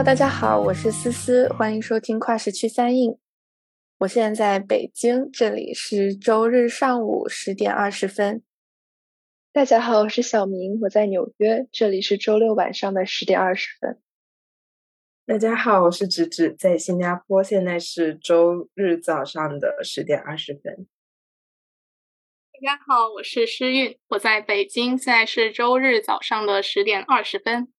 Hello，大家好，我是思思，欢迎收听跨时区三印。我现在在北京，这里是周日上午十点二十分。大家好，我是小明，我在纽约，这里是周六晚上的十点二十分。大家好，我是芷芷，在新加坡，现在是周日早上的十点二十分。大家好，我是诗韵，我在北京，现在是周日早上的十点二十分。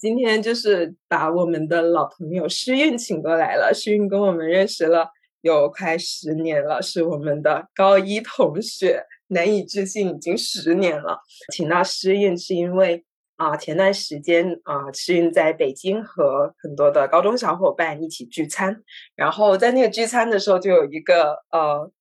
今天就是把我们的老朋友诗韵请过来了。诗韵跟我们认识了有快十年了，是我们的高一同学，难以置信，已经十年了。请到诗韵是因为啊，前段时间啊，诗韵在北京和很多的高中小伙伴一起聚餐，然后在那个聚餐的时候，就有一个呃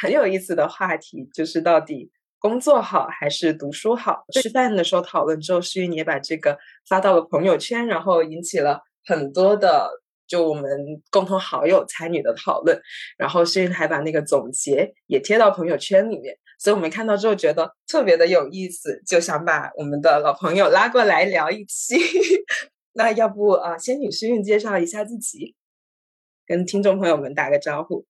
很有意思的话题，就是到底。工作好还是读书好？吃饭的时候讨论之后，诗韵也把这个发到了朋友圈，然后引起了很多的就我们共同好友参与的讨论。然后诗韵还把那个总结也贴到朋友圈里面，所以我们看到之后觉得特别的有意思，就想把我们的老朋友拉过来聊一期。那要不啊，仙女诗韵介绍一下自己，跟听众朋友们打个招呼。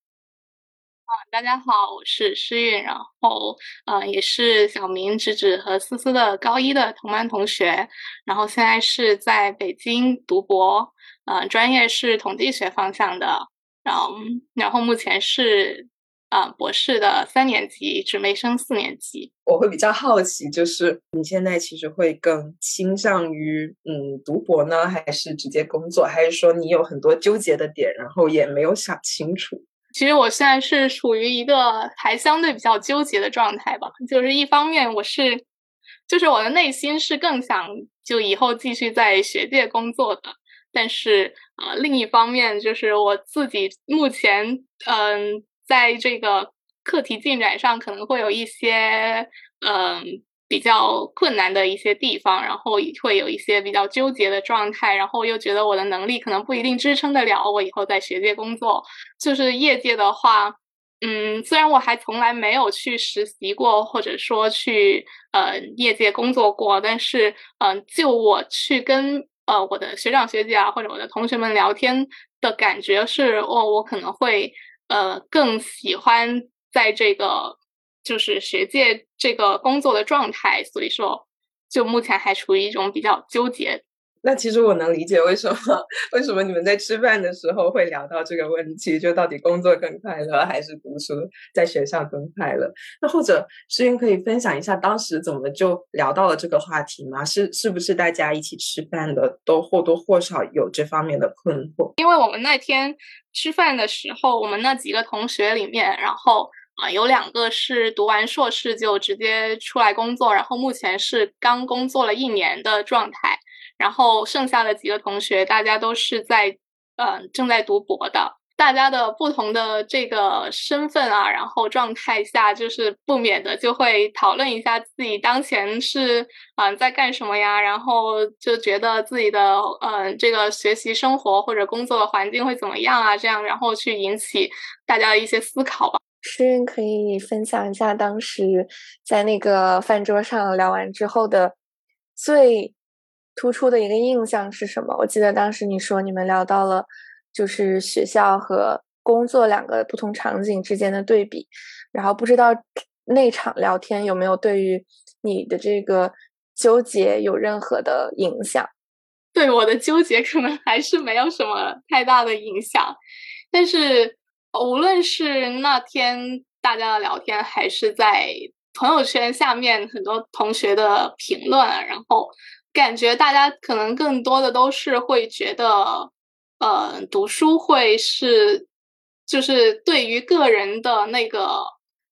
啊，大家好，我是诗韵，然后呃，也是小明、芷芷和思思的高一的同班同学，然后现在是在北京读博，呃，专业是统计学方向的，然后然后目前是啊博士的三年级，准备升四年级。我会比较好奇，就是你现在其实会更倾向于嗯读博呢，还是直接工作，还是说你有很多纠结的点，然后也没有想清楚？其实我现在是处于一个还相对比较纠结的状态吧，就是一方面我是，就是我的内心是更想就以后继续在学界工作的，但是啊，另一方面就是我自己目前嗯，在这个课题进展上可能会有一些嗯。比较困难的一些地方，然后会有一些比较纠结的状态，然后又觉得我的能力可能不一定支撑得了我以后在学界工作。就是业界的话，嗯，虽然我还从来没有去实习过，或者说去呃业界工作过，但是嗯，就我去跟呃我的学长学姐啊或者我的同学们聊天的感觉是，哦，我可能会呃更喜欢在这个。就是学界这个工作的状态，所以说就目前还处于一种比较纠结。那其实我能理解为什么为什么你们在吃饭的时候会聊到这个问题，就到底工作更快乐还是读书在学校更快乐？那或者诗云可以分享一下当时怎么就聊到了这个话题吗？是是不是大家一起吃饭的都或多或少有这方面的困惑？因为我们那天吃饭的时候，我们那几个同学里面，然后。啊，有两个是读完硕士就直接出来工作，然后目前是刚工作了一年的状态。然后剩下的几个同学，大家都是在嗯正在读博的。大家的不同的这个身份啊，然后状态下，就是不免的就会讨论一下自己当前是嗯在干什么呀，然后就觉得自己的嗯这个学习生活或者工作的环境会怎么样啊，这样然后去引起大家的一些思考吧。诗韵可以分享一下当时在那个饭桌上聊完之后的最突出的一个印象是什么？我记得当时你说你们聊到了就是学校和工作两个不同场景之间的对比，然后不知道那场聊天有没有对于你的这个纠结有任何的影响？对我的纠结可能还是没有什么太大的影响，但是。无论是那天大家的聊天，还是在朋友圈下面很多同学的评论，然后感觉大家可能更多的都是会觉得，呃，读书会是就是对于个人的那个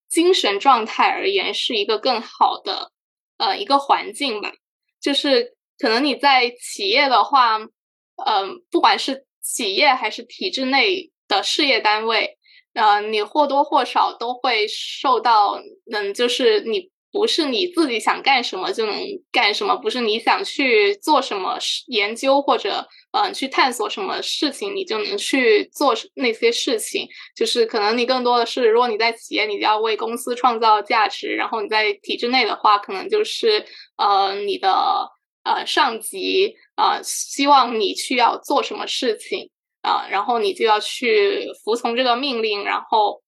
精神状态而言是一个更好的呃一个环境吧。就是可能你在企业的话，嗯，不管是企业还是体制内。的事业单位，呃，你或多或少都会受到，嗯，就是你不是你自己想干什么就能干什么，不是你想去做什么研究或者嗯去探索什么事情，你就能去做那些事情。就是可能你更多的是，如果你在企业，你要为公司创造价值；然后你在体制内的话，可能就是呃你的呃上级啊希望你去要做什么事情啊，然后你就要去服从这个命令，然后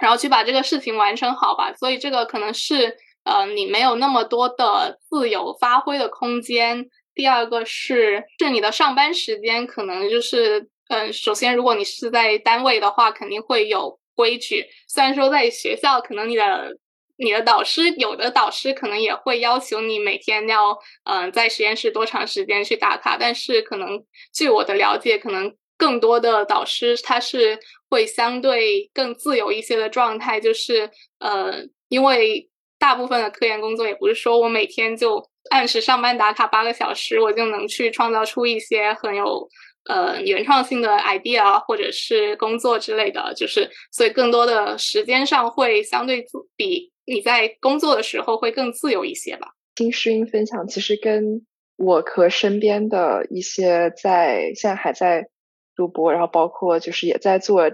然后去把这个事情完成好吧。所以这个可能是呃你没有那么多的自由发挥的空间。第二个是是你的上班时间可能就是嗯，首先如果你是在单位的话，肯定会有规矩。虽然说在学校可能你的你的导师有的导师可能也会要求你每天要嗯在实验室多长时间去打卡，但是可能据我的了解，可能更多的导师他是会相对更自由一些的状态，就是呃因为大部分的科研工作也不是说我每天就按时上班打卡八个小时，我就能去创造出一些很有呃原创性的 idea 或者是工作之类的，就是所以更多的时间上会相对比。你在工作的时候会更自由一些吧？听诗音分享，其实跟我和身边的一些在现在还在读博，然后包括就是也在做，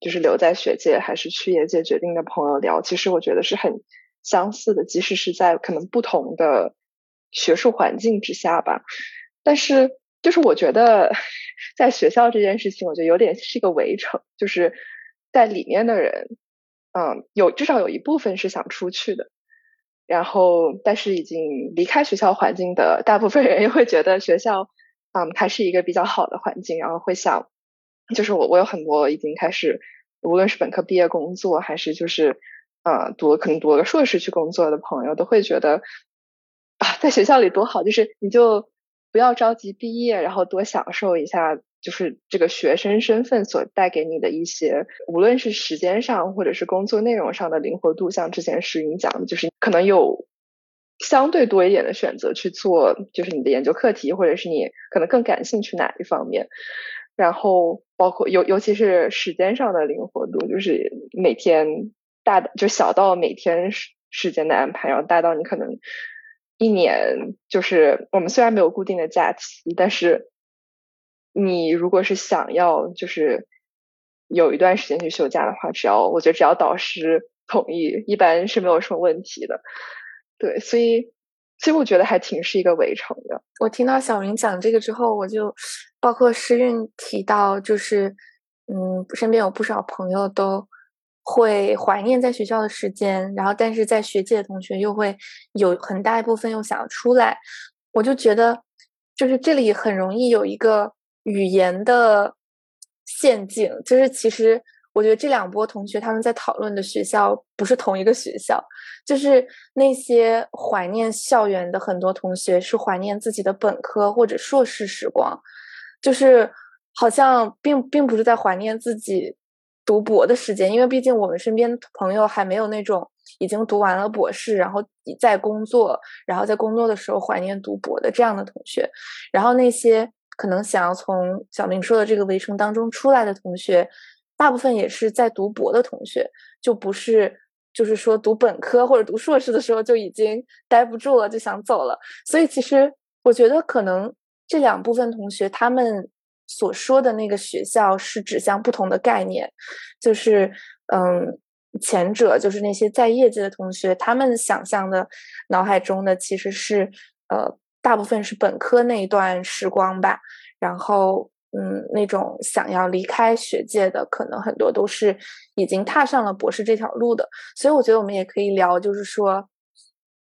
就是留在学界还是去业界决定的朋友聊，其实我觉得是很相似的，即使是在可能不同的学术环境之下吧。但是就是我觉得在学校这件事情，我觉得有点是一个围城，就是在里面的人。嗯，有至少有一部分是想出去的，然后但是已经离开学校环境的大部分人又会觉得学校，嗯，它是一个比较好的环境，然后会想，就是我我有很多已经开始，无论是本科毕业工作，还是就是呃读了可能读了个硕士去工作的朋友，都会觉得啊，在学校里多好，就是你就不要着急毕业，然后多享受一下。就是这个学生身份所带给你的一些，无论是时间上或者是工作内容上的灵活度，像之前石云讲的，就是可能有相对多一点的选择去做，就是你的研究课题，或者是你可能更感兴趣哪一方面。然后包括尤尤其是时间上的灵活度，就是每天大就小到每天时时间的安排，然后大到你可能一年，就是我们虽然没有固定的假期，但是。你如果是想要就是有一段时间去休假的话，只要我觉得只要导师同意，一般是没有什么问题的。对，所以所以我觉得还挺是一个围城的。我听到小明讲这个之后，我就包括诗韵提到，就是嗯，身边有不少朋友都会怀念在学校的时间，然后但是在学界的同学又会有很大一部分又想要出来，我就觉得就是这里很容易有一个。语言的陷阱，就是其实我觉得这两波同学他们在讨论的学校不是同一个学校，就是那些怀念校园的很多同学是怀念自己的本科或者硕士时光，就是好像并并不是在怀念自己读博的时间，因为毕竟我们身边朋友还没有那种已经读完了博士，然后在工作，然后在工作的时候怀念读博的这样的同学，然后那些。可能想要从小明说的这个围城当中出来的同学，大部分也是在读博的同学，就不是就是说读本科或者读硕士的时候就已经待不住了，就想走了。所以其实我觉得可能这两部分同学他们所说的那个学校是指向不同的概念，就是嗯，前者就是那些在业界的同学，他们想象的脑海中的其实是呃。大部分是本科那一段时光吧，然后嗯，那种想要离开学界的，可能很多都是已经踏上了博士这条路的，所以我觉得我们也可以聊，就是说，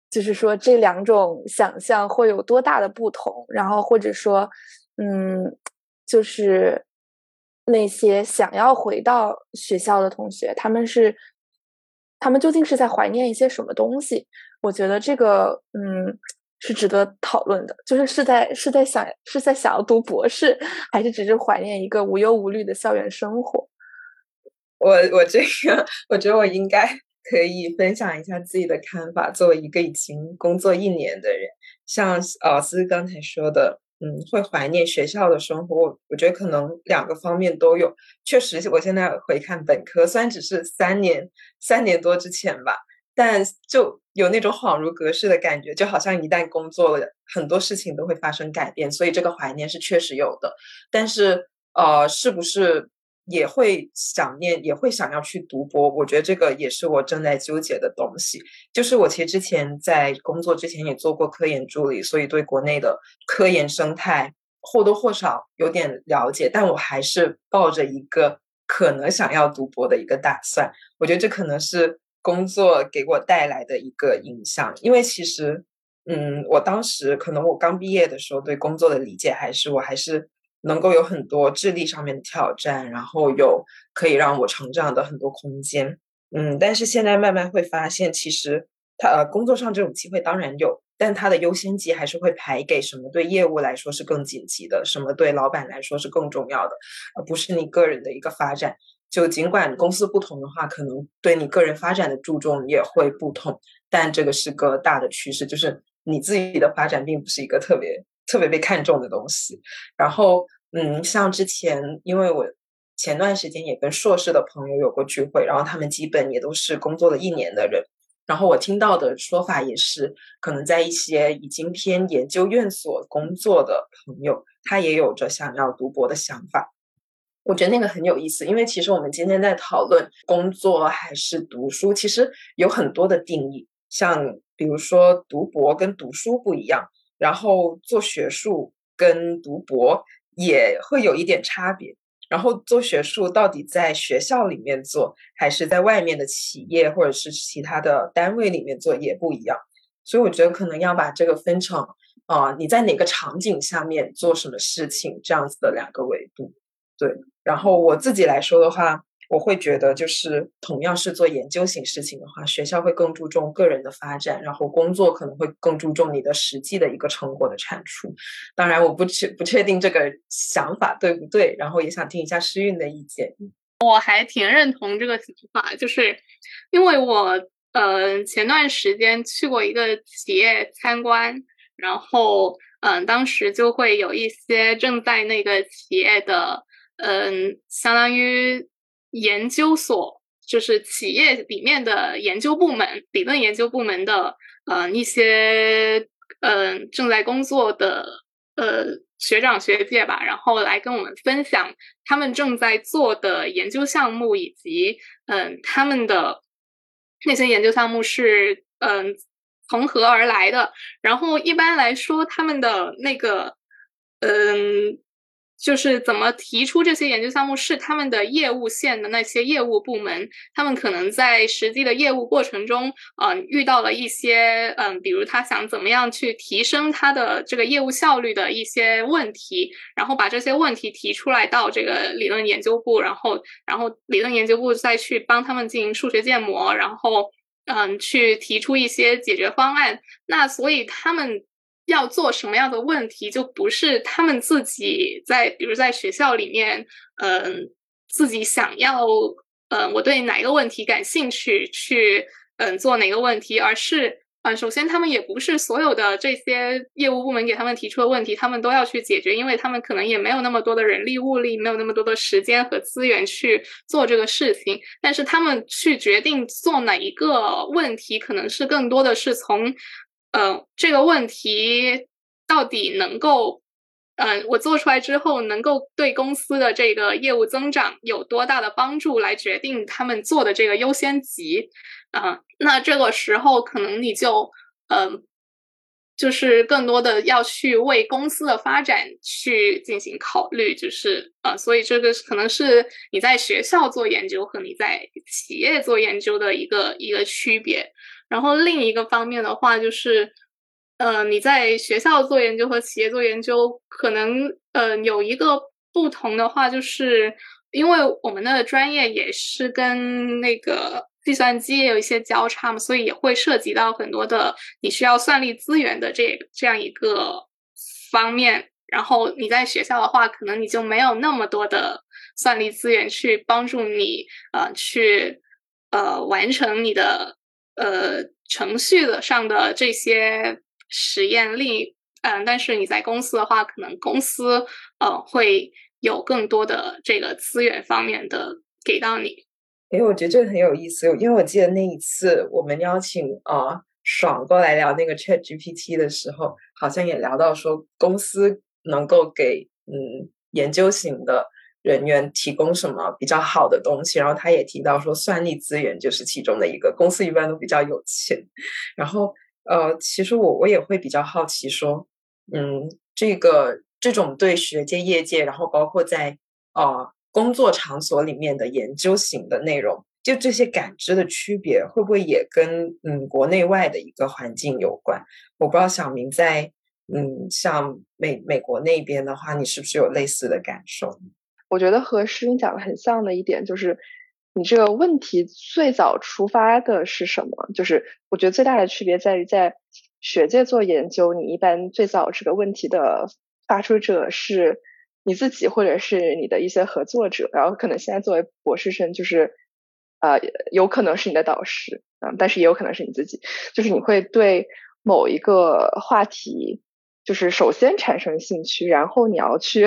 就是说这两种想象会有多大的不同，然后或者说，嗯，就是那些想要回到学校的同学，他们是他们究竟是在怀念一些什么东西？我觉得这个，嗯。是值得讨论的，就是是在是在想是在想要读博士，还是只是怀念一个无忧无虑的校园生活？我我这个，我觉得我应该 可以分享一下自己的看法。作为一个已经工作一年的人，像老师刚才说的，嗯，会怀念学校的生活。我我觉得可能两个方面都有。确实，我现在回看本科，虽然只是三年三年多之前吧。但就有那种恍如隔世的感觉，就好像一旦工作了，很多事情都会发生改变，所以这个怀念是确实有的。但是，呃，是不是也会想念，也会想要去读博。我觉得这个也是我正在纠结的东西。就是我其实之前在工作之前也做过科研助理，所以对国内的科研生态或多或少有点了解。但我还是抱着一个可能想要读博的一个打算。我觉得这可能是工作给我带来的一个影响，因为其实。嗯，我当时可能我刚毕业的时候，对工作的理解还是我还是能够有很多智力上面的挑战，然后有可以让我成长的很多空间。嗯，但是现在慢慢会发现，其实他呃工作上这种机会当然有，但它的优先级还是会排给什么对业务来说是更紧急的，什么对老板来说是更重要的，而不是你个人的一个发展。就尽管公司不同的话，可能对你个人发展的注重也会不同，但这个是个大的趋势，就是。你自己的发展并不是一个特别特别被看重的东西。然后，嗯，像之前，因为我前段时间也跟硕士的朋友有过聚会，然后他们基本也都是工作了一年的人。然后我听到的说法也是，可能在一些已经偏研究院所工作的朋友，他也有着想要读博的想法。我觉得那个很有意思，因为其实我们今天在讨论工作还是读书，其实有很多的定义，像。比如说读博跟读书不一样，然后做学术跟读博也会有一点差别。然后做学术到底在学校里面做，还是在外面的企业或者是其他的单位里面做也不一样。所以我觉得可能要把这个分成啊，你在哪个场景下面做什么事情这样子的两个维度。对，然后我自己来说的话。我会觉得，就是同样是做研究型事情的话，学校会更注重个人的发展，然后工作可能会更注重你的实际的一个成果的产出。当然，我不确不确定这个想法对不对，然后也想听一下诗韵的意见。我还挺认同这个想法，就是因为我呃前段时间去过一个企业参观，然后嗯，当时就会有一些正在那个企业的嗯，相当于。研究所就是企业里面的研究部门、理论研究部门的，呃，一些嗯正在工作的呃学长学姐吧，然后来跟我们分享他们正在做的研究项目，以及嗯他们的那些研究项目是嗯从何而来的。然后一般来说，他们的那个嗯。就是怎么提出这些研究项目是他们的业务线的那些业务部门，他们可能在实际的业务过程中，嗯，遇到了一些，嗯，比如他想怎么样去提升他的这个业务效率的一些问题，然后把这些问题提出来到这个理论研究部，然后，然后理论研究部再去帮他们进行数学建模，然后，嗯，去提出一些解决方案。那所以他们。要做什么样的问题，就不是他们自己在，比如在学校里面，嗯，自己想要，嗯，我对哪一个问题感兴趣，去，嗯，做哪个问题，而是，嗯，首先他们也不是所有的这些业务部门给他们提出的问题，他们都要去解决，因为他们可能也没有那么多的人力物力，没有那么多的时间和资源去做这个事情。但是他们去决定做哪一个问题，可能是更多的是从。嗯，这个问题到底能够，嗯，我做出来之后能够对公司的这个业务增长有多大的帮助，来决定他们做的这个优先级。嗯，那这个时候可能你就，嗯，就是更多的要去为公司的发展去进行考虑，就是，呃，所以这个可能是你在学校做研究和你在企业做研究的一个一个区别。然后另一个方面的话，就是，呃，你在学校做研究和企业做研究，可能，呃，有一个不同的话，就是因为我们的专业也是跟那个计算机也有一些交叉嘛，所以也会涉及到很多的你需要算力资源的这这样一个方面。然后你在学校的话，可能你就没有那么多的算力资源去帮助你，呃，去，呃，完成你的。呃，程序的上的这些实验力，嗯，但是你在公司的话，可能公司呃会有更多的这个资源方面的给到你。哎，我觉得这个很有意思，因为我记得那一次我们邀请啊爽过来聊那个 Chat GPT 的时候，好像也聊到说公司能够给嗯研究型的人员提供什么比较好的东西。然后他也提到说，算力资源就是其中的一个。公司一般都比较有钱。然后呃，其实我我也会比较好奇说，嗯，这个这种对学界、业界，然后包括在呃工作场所里面的研究型的内容。就这些感知的区别，会不会也跟嗯国内外的一个环境有关？我不知道小明在嗯像美美国那边的话，你是不是有类似的感受？我觉得和诗韵讲的很像的一点就是，你这个问题最早出发的是什么？就是我觉得最大的区别在于，在学界做研究，你一般最早这个问题的发出者是你自己，或者是你的一些合作者，然后可能现在作为博士生就是。呃，有可能是你的导师，嗯，但是也有可能是你自己，就是你会对某一个话题，就是首先产生兴趣，然后你要去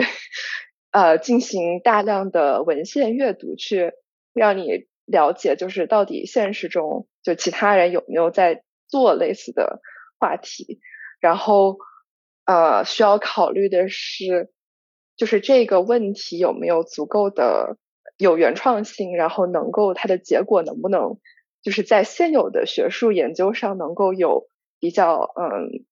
呃进行大量的文献阅读，去让你了解，就是到底现实中就其他人有没有在做类似的话题，然后呃需要考虑的是，就是这个问题有没有足够的。有原创性，然后能够它的结果能不能就是在现有的学术研究上能够有比较嗯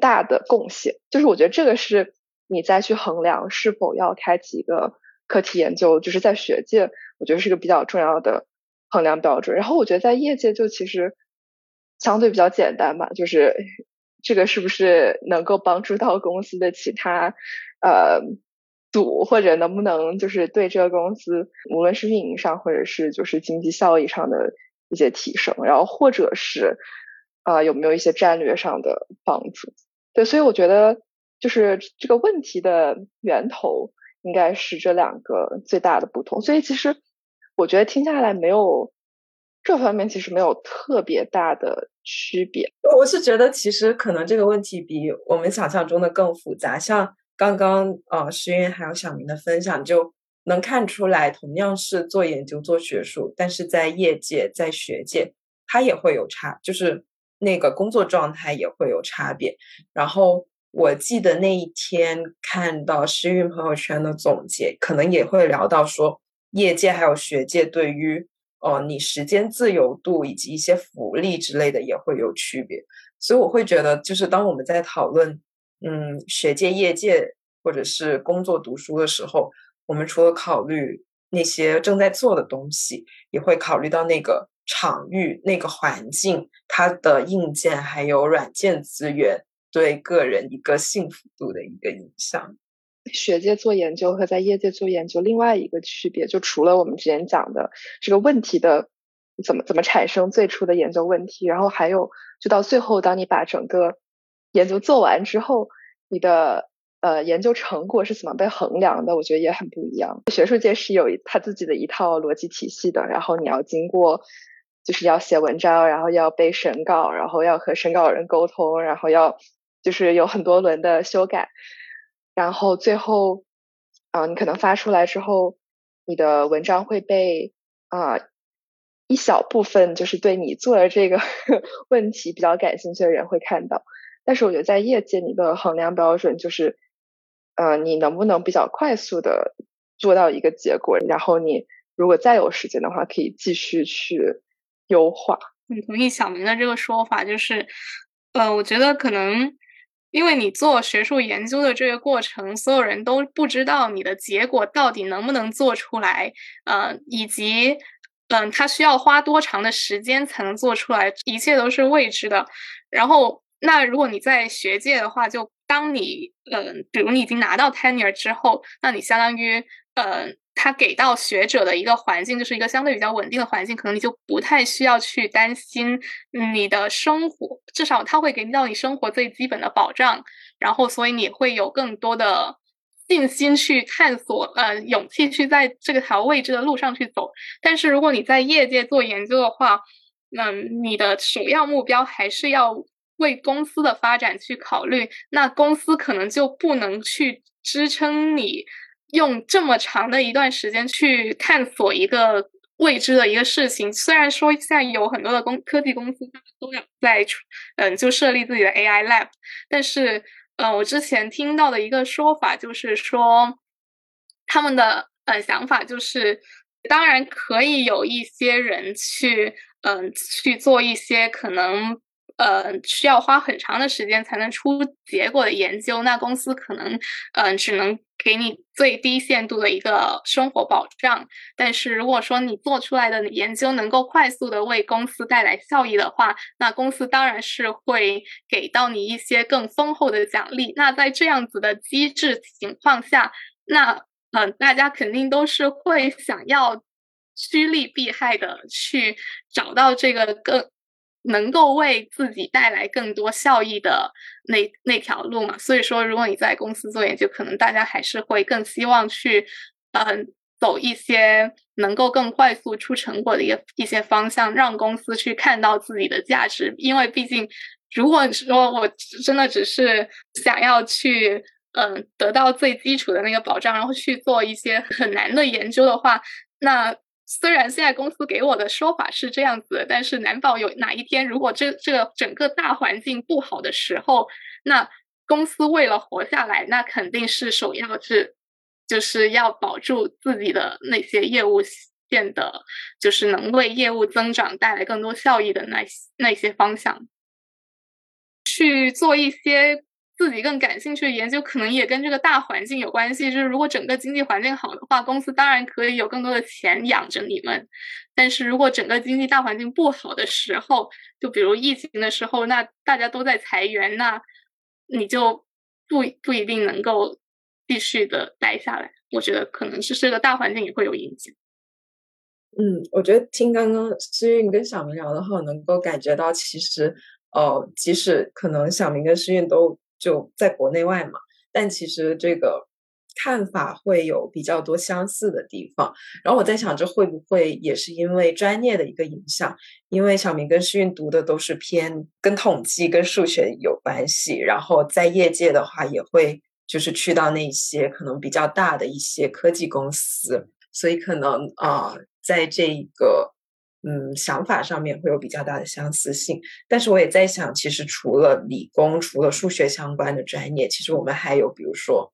大的贡献，就是我觉得这个是你再去衡量是否要开启一个课题研究，就是在学界我觉得是个比较重要的衡量标准。然后我觉得在业界就其实相对比较简单吧，就是这个是不是能够帮助到公司的其他呃。组或者能不能就是对这个公司，无论是运营上或者是就是经济效益上的一些提升，然后或者是啊有没有一些战略上的帮助？对，所以我觉得就是这个问题的源头应该是这两个最大的不同。所以其实我觉得听下来没有这方面其实没有特别大的区别。我是觉得其实可能这个问题比我们想象中的更复杂，像。刚刚呃，石云还有小明的分享，就能看出来，同样是做研究、做学术，但是在业界、在学界，它也会有差，就是那个工作状态也会有差别。然后我记得那一天看到诗韵朋友圈的总结，可能也会聊到说，业界还有学界对于哦，你时间自由度以及一些福利之类的也会有区别。所以我会觉得，就是当我们在讨论。嗯，学界、业界或者是工作读书的时候，我们除了考虑那些正在做的东西，也会考虑到那个场域、那个环境，它的硬件还有软件资源对个人一个幸福度的一个影响。学界做研究和在业界做研究另外一个区别，就除了我们之前讲的这个问题的怎么怎么产生最初的研究问题，然后还有就到最后，当你把整个研究做完之后，你的呃研究成果是怎么被衡量的？我觉得也很不一样。学术界是有他自己的一套逻辑体系的，然后你要经过，就是要写文章，然后要背审稿，然后要和审稿人沟通，然后要就是有很多轮的修改，然后最后啊，你可能发出来之后，你的文章会被啊一小部分就是对你做的这个 问题比较感兴趣的人会看到。但是我觉得在业界，你的衡量标准就是，呃，你能不能比较快速的做到一个结果，然后你如果再有时间的话，可以继续去优化。很同意小明的这个说法，就是，呃，我觉得可能因为你做学术研究的这个过程，所有人都不知道你的结果到底能不能做出来，呃，以及，嗯，它需要花多长的时间才能做出来，一切都是未知的，然后。那如果你在学界的话，就当你嗯，比如你已经拿到 tenure 之后，那你相当于嗯，他给到学者的一个环境，就是一个相对比较稳定的环境，可能你就不太需要去担心你的生活，至少他会给到你生活最基本的保障，然后所以你会有更多的信心去探索，呃，勇气去在这个条未知的路上去走。但是如果你在业界做研究的话，那你的首要目标还是要。为公司的发展去考虑，那公司可能就不能去支撑你用这么长的一段时间去探索一个未知的一个事情。虽然说现在有很多的公科技公司，他们都要在嗯就设立自己的 AI lab，但是呃，我之前听到的一个说法就是说，他们的呃想法，就是当然可以有一些人去嗯去做一些可能。呃，需要花很长的时间才能出结果的研究，那公司可能，嗯，只能给你最低限度的一个生活保障。但是如果说你做出来的研究能够快速的为公司带来效益的话，那公司当然是会给到你一些更丰厚的奖励。那在这样子的机制情况下，那嗯，大家肯定都是会想要趋利避害的去找到这个更。能够为自己带来更多效益的那那条路嘛？所以说，如果你在公司做研究，可能大家还是会更希望去，嗯，走一些能够更快速出成果的一个一些方向，让公司去看到自己的价值。因为毕竟，如果说我真的只是想要去，嗯，得到最基础的那个保障，然后去做一些很难的研究的话，那。虽然现在公司给我的说法是这样子，但是难保有哪一天，如果这这个整个大环境不好的时候，那公司为了活下来，那肯定是首要是就是要保住自己的那些业务线的，就是能为业务增长带来更多效益的那那些方向，去做一些。自己更感兴趣的研究，可能也跟这个大环境有关系。就是如果整个经济环境好的话，公司当然可以有更多的钱养着你们。但是如果整个经济大环境不好的时候，就比如疫情的时候，那大家都在裁员，那你就不不一定能够继续的待下来。我觉得可能是这个大环境也会有影响。嗯，我觉得听刚刚诗韵跟小明聊的话，能够感觉到其实，呃，即使可能小明跟诗韵都。就在国内外嘛，但其实这个看法会有比较多相似的地方。然后我在想，这会不会也是因为专业的一个影响？因为小明跟诗韵读的都是偏跟统计、跟数学有关系，然后在业界的话，也会就是去到那些可能比较大的一些科技公司，所以可能啊，在这个。嗯，想法上面会有比较大的相似性，但是我也在想，其实除了理工，除了数学相关的专业，其实我们还有，比如说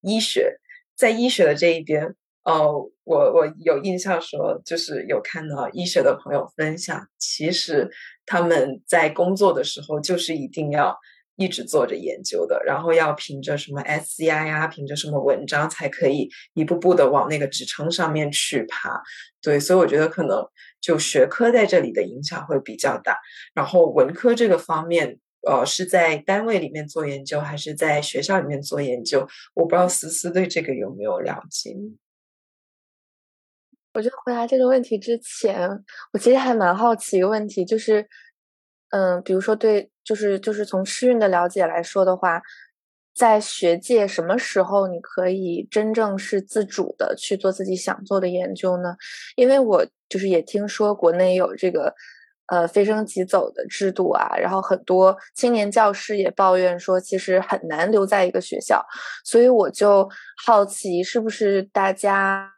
医学，在医学的这一边，哦，我我有印象说，就是有看到医学的朋友分享，其实他们在工作的时候，就是一定要一直做着研究的，然后要凭着什么 SCI 呀，凭着什么文章，才可以一步步的往那个职称上面去爬。对，所以我觉得可能。就学科在这里的影响会比较大，然后文科这个方面，呃，是在单位里面做研究，还是在学校里面做研究？我不知道思思对这个有没有了解。我觉得回答这个问题之前，我其实还蛮好奇一个问题，就是，嗯，比如说对，就是就是从诗韵的了解来说的话。在学界什么时候你可以真正是自主的去做自己想做的研究呢？因为我就是也听说国内有这个呃飞升即走的制度啊，然后很多青年教师也抱怨说其实很难留在一个学校，所以我就好奇是不是大家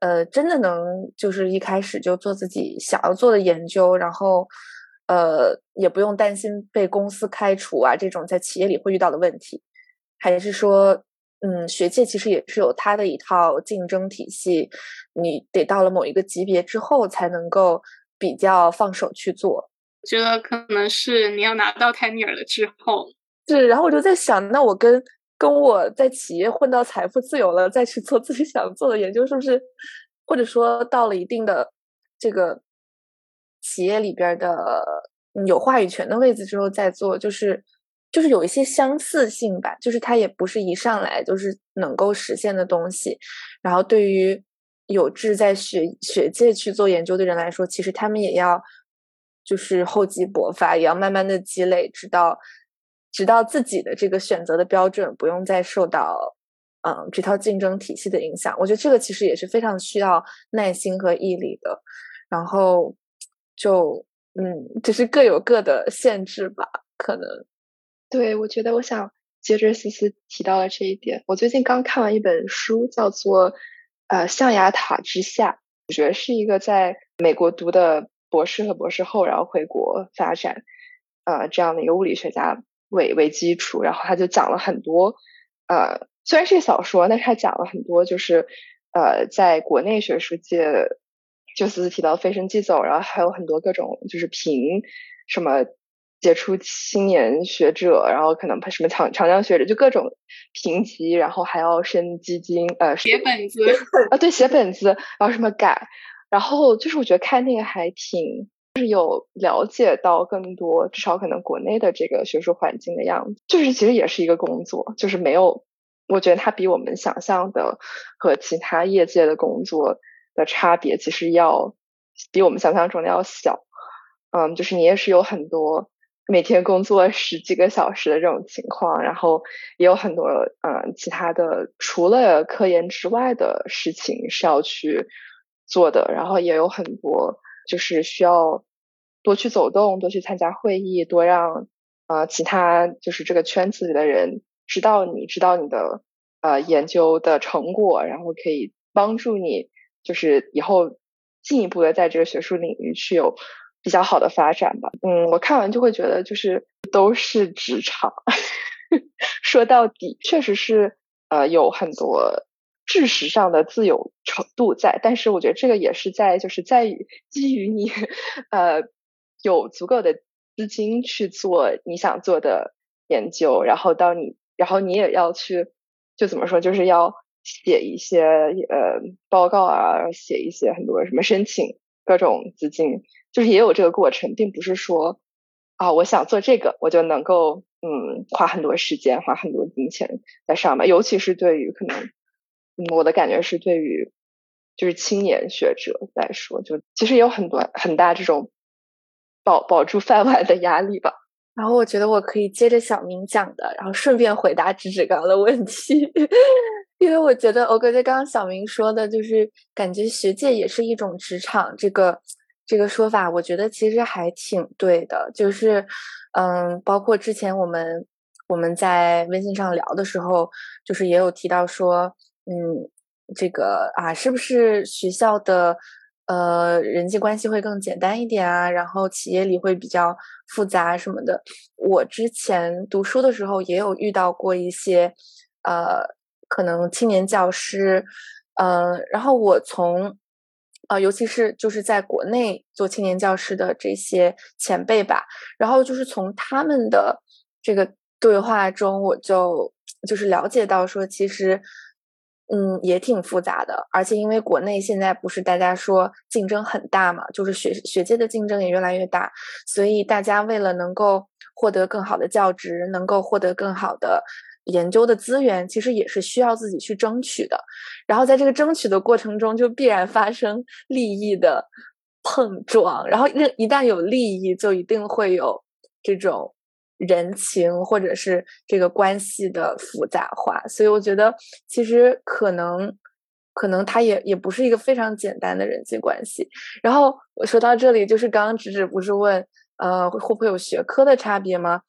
呃真的能就是一开始就做自己想要做的研究，然后呃也不用担心被公司开除啊这种在企业里会遇到的问题。还是说，嗯，学界其实也是有它的一套竞争体系，你得到了某一个级别之后才能够比较放手去做。觉得可能是你要拿到 tenure 了之后，是。然后我就在想，那我跟跟我在企业混到财富自由了，再去做自己想做的研究，是不是？或者说到了一定的这个企业里边的有话语权的位置之后再做，就是。就是有一些相似性吧，就是它也不是一上来就是能够实现的东西。然后对于有志在学学界去做研究的人来说，其实他们也要就是厚积薄发，也要慢慢的积累，直到直到自己的这个选择的标准不用再受到嗯这套竞争体系的影响。我觉得这个其实也是非常需要耐心和毅力的。然后就嗯，就是各有各的限制吧，可能。对，我觉得我想接着思思提到了这一点。我最近刚看完一本书，叫做《呃象牙塔之下》，我觉得是一个在美国读的博士和博士后，然后回国发展，呃这样的一个物理学家为为基础，然后他就讲了很多，呃虽然是小说，但是他讲了很多就是呃，在国内学术界，就思思提到飞升即走，然后还有很多各种就是评什么杰出青年学者，然后可能什么长长江学者，就各种评级，然后还要申基金，呃，写本子啊，对，写本子，然后什么改，然后就是我觉得看那个还挺。就是有了解到更多，至少可能国内的这个学术环境的样子，就是其实也是一个工作，就是没有，我觉得它比我们想象的和其他业界的工作的差别，其实要比我们想象中的要小。嗯，就是你也是有很多每天工作十几个小时的这种情况，然后也有很多嗯其他的除了科研之外的事情是要去做的，然后也有很多就是需要。多去走动，多去参加会议，多让呃其他就是这个圈子里的人知道你知道你的呃研究的成果，然后可以帮助你就是以后进一步的在这个学术领域去有比较好的发展吧。嗯，我看完就会觉得就是都是职场，说到底确实是呃有很多知识上的自由程度在，但是我觉得这个也是在就是在于基于你呃。有足够的资金去做你想做的研究，然后到你，然后你也要去，就怎么说，就是要写一些呃报告啊，写一些很多什么申请各种资金，就是也有这个过程，并不是说啊，我想做这个，我就能够嗯花很多时间，花很多金钱在上面。尤其是对于可能，嗯，我的感觉是对于就是青年学者来说，就其实有很多很大这种。保保住饭碗的压力吧。然后我觉得我可以接着小明讲的，然后顺便回答芝芝刚刚的问题，因为我觉得我感觉刚刚小明说的就是感觉学界也是一种职场，这个这个说法，我觉得其实还挺对的。就是嗯，包括之前我们我们在微信上聊的时候，就是也有提到说，嗯，这个啊，是不是学校的？呃，人际关系会更简单一点啊，然后企业里会比较复杂什么的。我之前读书的时候也有遇到过一些，呃，可能青年教师，呃，然后我从，呃，尤其是就是在国内做青年教师的这些前辈吧，然后就是从他们的这个对话中，我就就是了解到说，其实。嗯，也挺复杂的，而且因为国内现在不是大家说竞争很大嘛，就是学学界的竞争也越来越大，所以大家为了能够获得更好的教职，能够获得更好的研究的资源，其实也是需要自己去争取的。然后在这个争取的过程中，就必然发生利益的碰撞，然后一一旦有利益，就一定会有这种。人情或者是这个关系的复杂化，所以我觉得其实可能，可能它也也不是一个非常简单的人际关系。然后我说到这里，就是刚刚直直不是问，呃，会不会有学科的差别吗？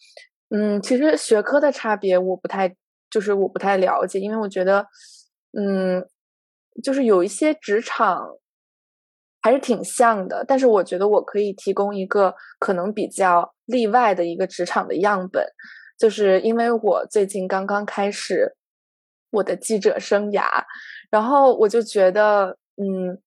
嗯，其实学科的差别我不太，就是我不太了解，因为我觉得，嗯，就是有一些职场。还是挺像的，但是我觉得我可以提供一个可能比较例外的一个职场的样本，就是因为我最近刚刚开始我的记者生涯，然后我就觉得，嗯，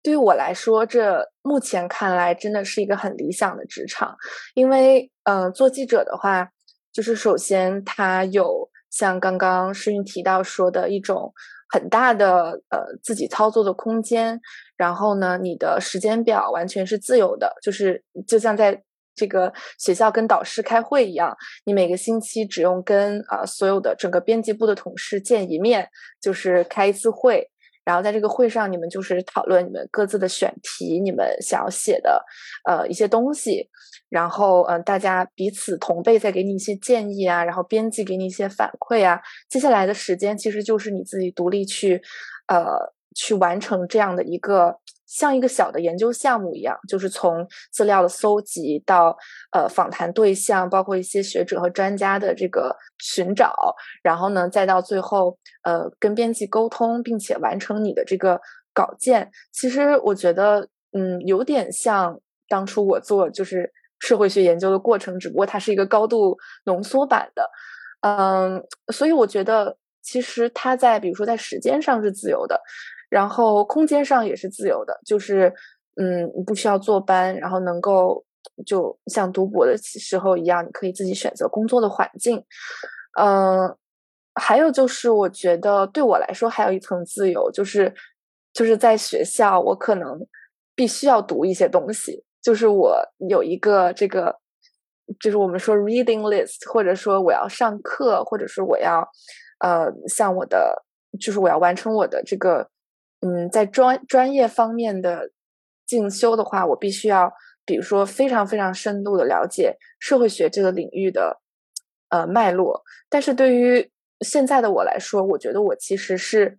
对于我来说，这目前看来真的是一个很理想的职场，因为，嗯，做记者的话，就是首先它有像刚刚诗韵提到说的一种。很大的呃自己操作的空间，然后呢，你的时间表完全是自由的，就是就像在这个学校跟导师开会一样，你每个星期只用跟啊所有的整个编辑部的同事见一面，就是开一次会。然后在这个会上，你们就是讨论你们各自的选题，你们想要写的，呃，一些东西。然后，嗯，大家彼此同辈再给你一些建议啊，然后编辑给你一些反馈啊。接下来的时间其实就是你自己独立去，呃，去完成这样的一个。像一个小的研究项目一样，就是从资料的搜集到呃访谈对象，包括一些学者和专家的这个寻找，然后呢，再到最后呃跟编辑沟通，并且完成你的这个稿件。其实我觉得，嗯，有点像当初我做就是社会学研究的过程，只不过它是一个高度浓缩版的。嗯，所以我觉得其实它在比如说在时间上是自由的。然后空间上也是自由的，就是嗯，不需要坐班，然后能够就像读博的时候一样，你可以自己选择工作的环境。嗯，还有就是我觉得对我来说还有一层自由，就是就是在学校我可能必须要读一些东西，就是我有一个这个。就是我们说 reading list，或者说我要上课，或者是我要，呃，像我的，就是我要完成我的这个，嗯，在专专业方面的进修的话，我必须要，比如说非常非常深度的了解社会学这个领域的，呃，脉络。但是对于现在的我来说，我觉得我其实是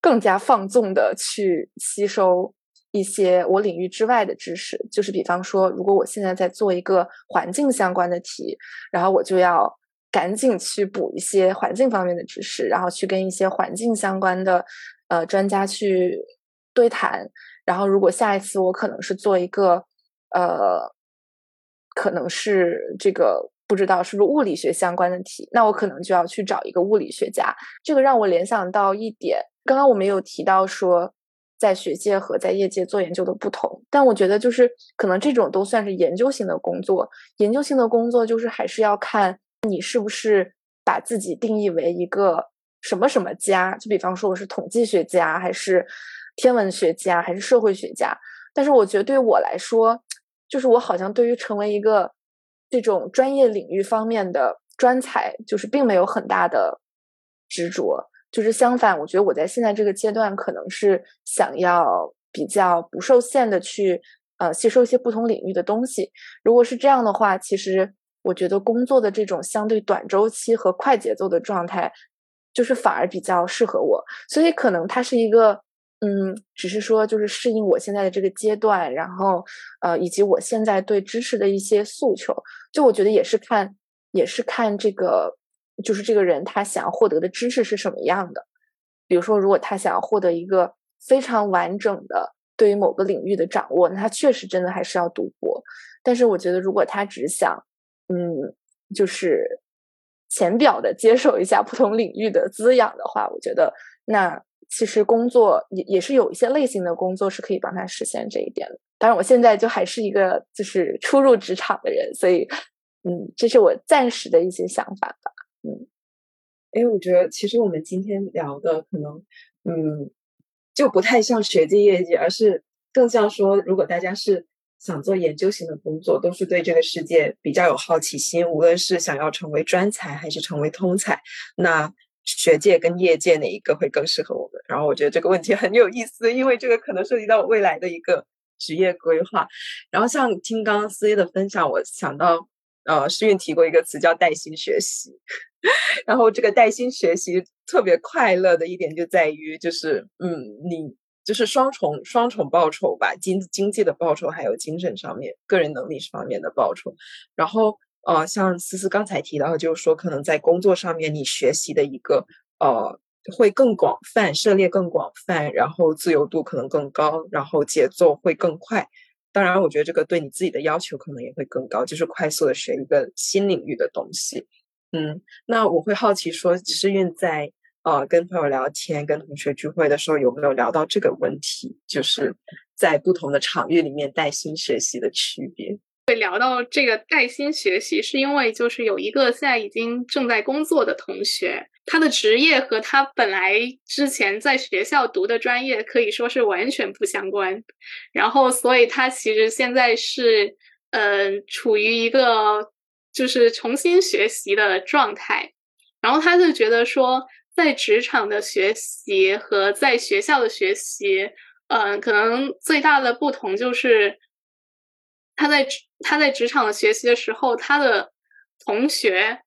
更加放纵的去吸收。一些我领域之外的知识，就是比方说，如果我现在在做一个环境相关的题，然后我就要赶紧去补一些环境方面的知识，然后去跟一些环境相关的呃专家去对谈。然后，如果下一次我可能是做一个呃，可能是这个不知道是不是物理学相关的题，那我可能就要去找一个物理学家。这个让我联想到一点，刚刚我们有提到说。在学界和在业界做研究的不同，但我觉得就是可能这种都算是研究型的工作。研究性的工作就是还是要看你是不是把自己定义为一个什么什么家，就比方说我是统计学家，还是天文学家，还是社会学家。但是我觉得对我来说，就是我好像对于成为一个这种专业领域方面的专才，就是并没有很大的执着。就是相反，我觉得我在现在这个阶段，可能是想要比较不受限的去呃吸收一些不同领域的东西。如果是这样的话，其实我觉得工作的这种相对短周期和快节奏的状态，就是反而比较适合我。所以可能它是一个嗯，只是说就是适应我现在的这个阶段，然后呃以及我现在对知识的一些诉求。就我觉得也是看，也是看这个。就是这个人他想要获得的知识是什么样的？比如说，如果他想要获得一个非常完整的对于某个领域的掌握，那他确实真的还是要读博。但是我觉得，如果他只想，嗯，就是浅表的接受一下不同领域的滋养的话，我觉得那其实工作也也是有一些类型的工作是可以帮他实现这一点的。当然，我现在就还是一个就是初入职场的人，所以，嗯，这是我暂时的一些想法吧。嗯，哎，我觉得其实我们今天聊的可能，嗯，就不太像学界业界，而是更像说，如果大家是想做研究型的工作，都是对这个世界比较有好奇心，无论是想要成为专才还是成为通才，那学界跟业界哪一个会更适合我们？然后我觉得这个问题很有意思，因为这个可能涉及到我未来的一个职业规划。然后像听刚刚思的分享，我想到，呃，诗韵提过一个词叫带薪学习。然后这个带薪学习特别快乐的一点就在于，就是嗯，你就是双重双重报酬吧，经经济的报酬，还有精神上面、个人能力方面的报酬。然后呃，像思思刚才提到，就是说可能在工作上面你学习的一个呃会更广泛，涉猎更广泛，然后自由度可能更高，然后节奏会更快。当然，我觉得这个对你自己的要求可能也会更高，就是快速的学一个新领域的东西。嗯，那我会好奇说，诗韵在呃跟朋友聊天、跟同学聚会的时候，有没有聊到这个问题？就是在不同的场域里面带薪学习的区别。会聊到这个带薪学习，是因为就是有一个现在已经正在工作的同学，他的职业和他本来之前在学校读的专业可以说是完全不相关，然后所以他其实现在是嗯处于一个。就是重新学习的状态，然后他就觉得说，在职场的学习和在学校的学习，嗯，可能最大的不同就是他在他在职场的学习的时候，他的同学，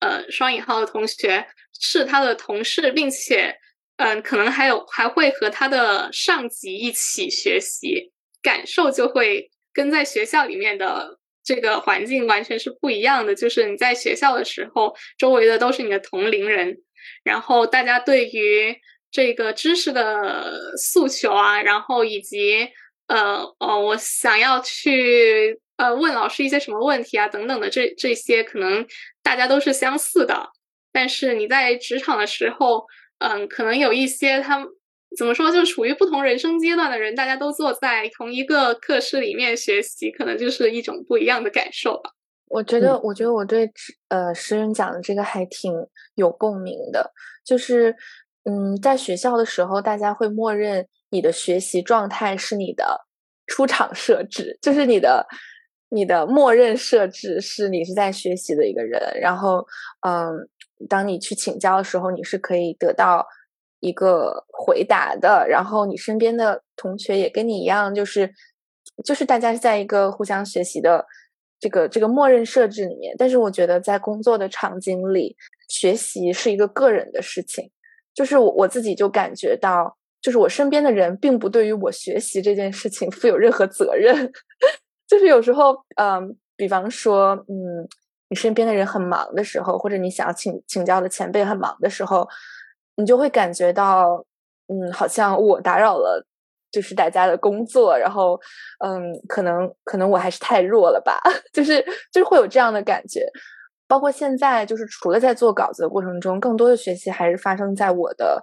呃，双引号的同学是他的同事，并且，嗯，可能还有还会和他的上级一起学习，感受就会跟在学校里面的。这个环境完全是不一样的，就是你在学校的时候，周围的都是你的同龄人，然后大家对于这个知识的诉求啊，然后以及呃呃，我想要去呃问老师一些什么问题啊等等的这这些，可能大家都是相似的。但是你在职场的时候，嗯，可能有一些他怎么说，就处于不同人生阶段的人，大家都坐在同一个课室里面学习，可能就是一种不一样的感受吧。我觉得，我觉得我对呃诗人讲的这个还挺有共鸣的，就是嗯，在学校的时候，大家会默认你的学习状态是你的出场设置，就是你的你的默认设置是你是在学习的一个人，然后嗯，当你去请教的时候，你是可以得到。一个回答的，然后你身边的同学也跟你一样，就是就是大家是在一个互相学习的这个这个默认设置里面。但是我觉得在工作的场景里，学习是一个个人的事情，就是我我自己就感觉到，就是我身边的人并不对于我学习这件事情 负有任何责任。就是有时候，嗯，比方说，嗯，你身边的人很忙的时候，或者你想要请请教的前辈很忙的时候。你就会感觉到，嗯，好像我打扰了，就是大家的工作，然后，嗯，可能可能我还是太弱了吧，就是就是会有这样的感觉。包括现在，就是除了在做稿子的过程中，更多的学习还是发生在我的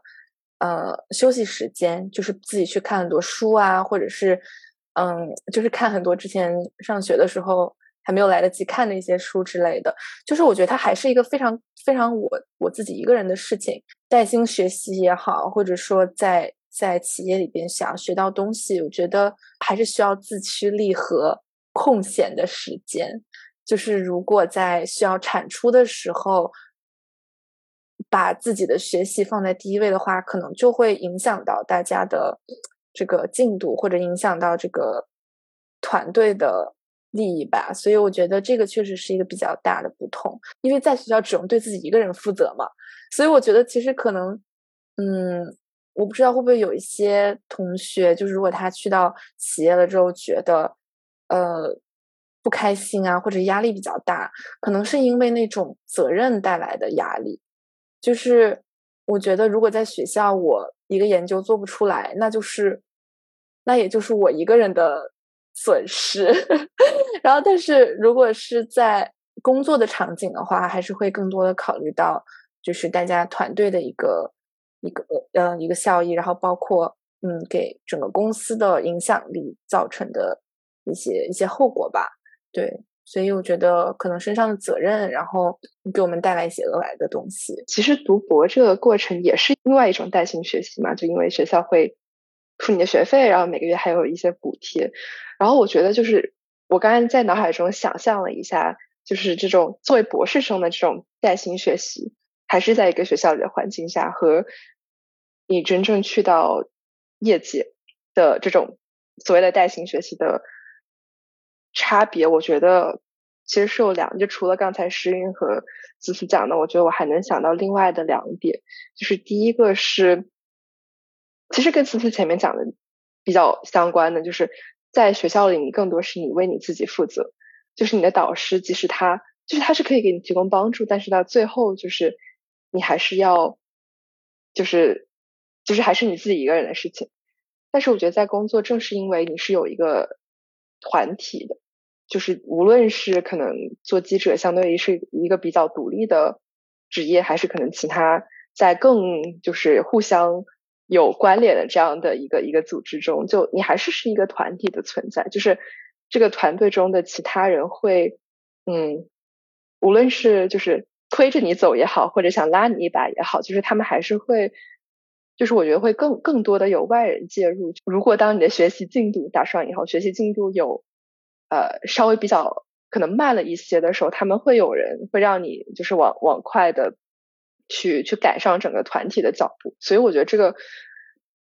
呃休息时间，就是自己去看很多书啊，或者是嗯，就是看很多之前上学的时候。还没有来得及看的一些书之类的，就是我觉得它还是一个非常非常我我自己一个人的事情。带薪学习也好，或者说在在企业里边想要学到东西，我觉得还是需要自驱力和空闲的时间。就是如果在需要产出的时候，把自己的学习放在第一位的话，可能就会影响到大家的这个进度，或者影响到这个团队的。利益吧，所以我觉得这个确实是一个比较大的不同，因为在学校只能对自己一个人负责嘛，所以我觉得其实可能，嗯，我不知道会不会有一些同学，就是如果他去到企业了之后，觉得呃不开心啊，或者压力比较大，可能是因为那种责任带来的压力，就是我觉得如果在学校我一个研究做不出来，那就是那也就是我一个人的。损失，然后，但是如果是在工作的场景的话，还是会更多的考虑到，就是大家团队的一个一个呃一个效益，然后包括嗯给整个公司的影响力造成的一些一些后果吧。对，所以我觉得可能身上的责任，然后给我们带来一些额外的东西。其实读博这个过程也是另外一种带薪学习嘛，就因为学校会。付你的学费，然后每个月还有一些补贴，然后我觉得就是我刚才在脑海中想象了一下，就是这种作为博士生的这种带薪学习，还是在一个学校里的环境下，和你真正去到业界的这种所谓的带薪学习的差别，我觉得其实是有两，就除了刚才诗韵和子思讲的，我觉得我还能想到另外的两点，就是第一个是。其实跟思思前面讲的比较相关的，就是在学校里，你更多是你为你自己负责，就是你的导师，即使他就是他是可以给你提供帮助，但是到最后就是你还是要，就是就是还是你自己一个人的事情。但是我觉得在工作，正是因为你是有一个团体的，就是无论是可能做记者，相对于是一个比较独立的职业，还是可能其他在更就是互相。有关联的这样的一个一个组织中，就你还是是一个团体的存在，就是这个团队中的其他人会，嗯，无论是就是推着你走也好，或者想拉你一把也好，就是他们还是会，就是我觉得会更更多的有外人介入。如果当你的学习进度打上以后，学习进度有呃稍微比较可能慢了一些的时候，他们会有人会让你就是往往快的。去去赶上整个团体的脚步，所以我觉得这个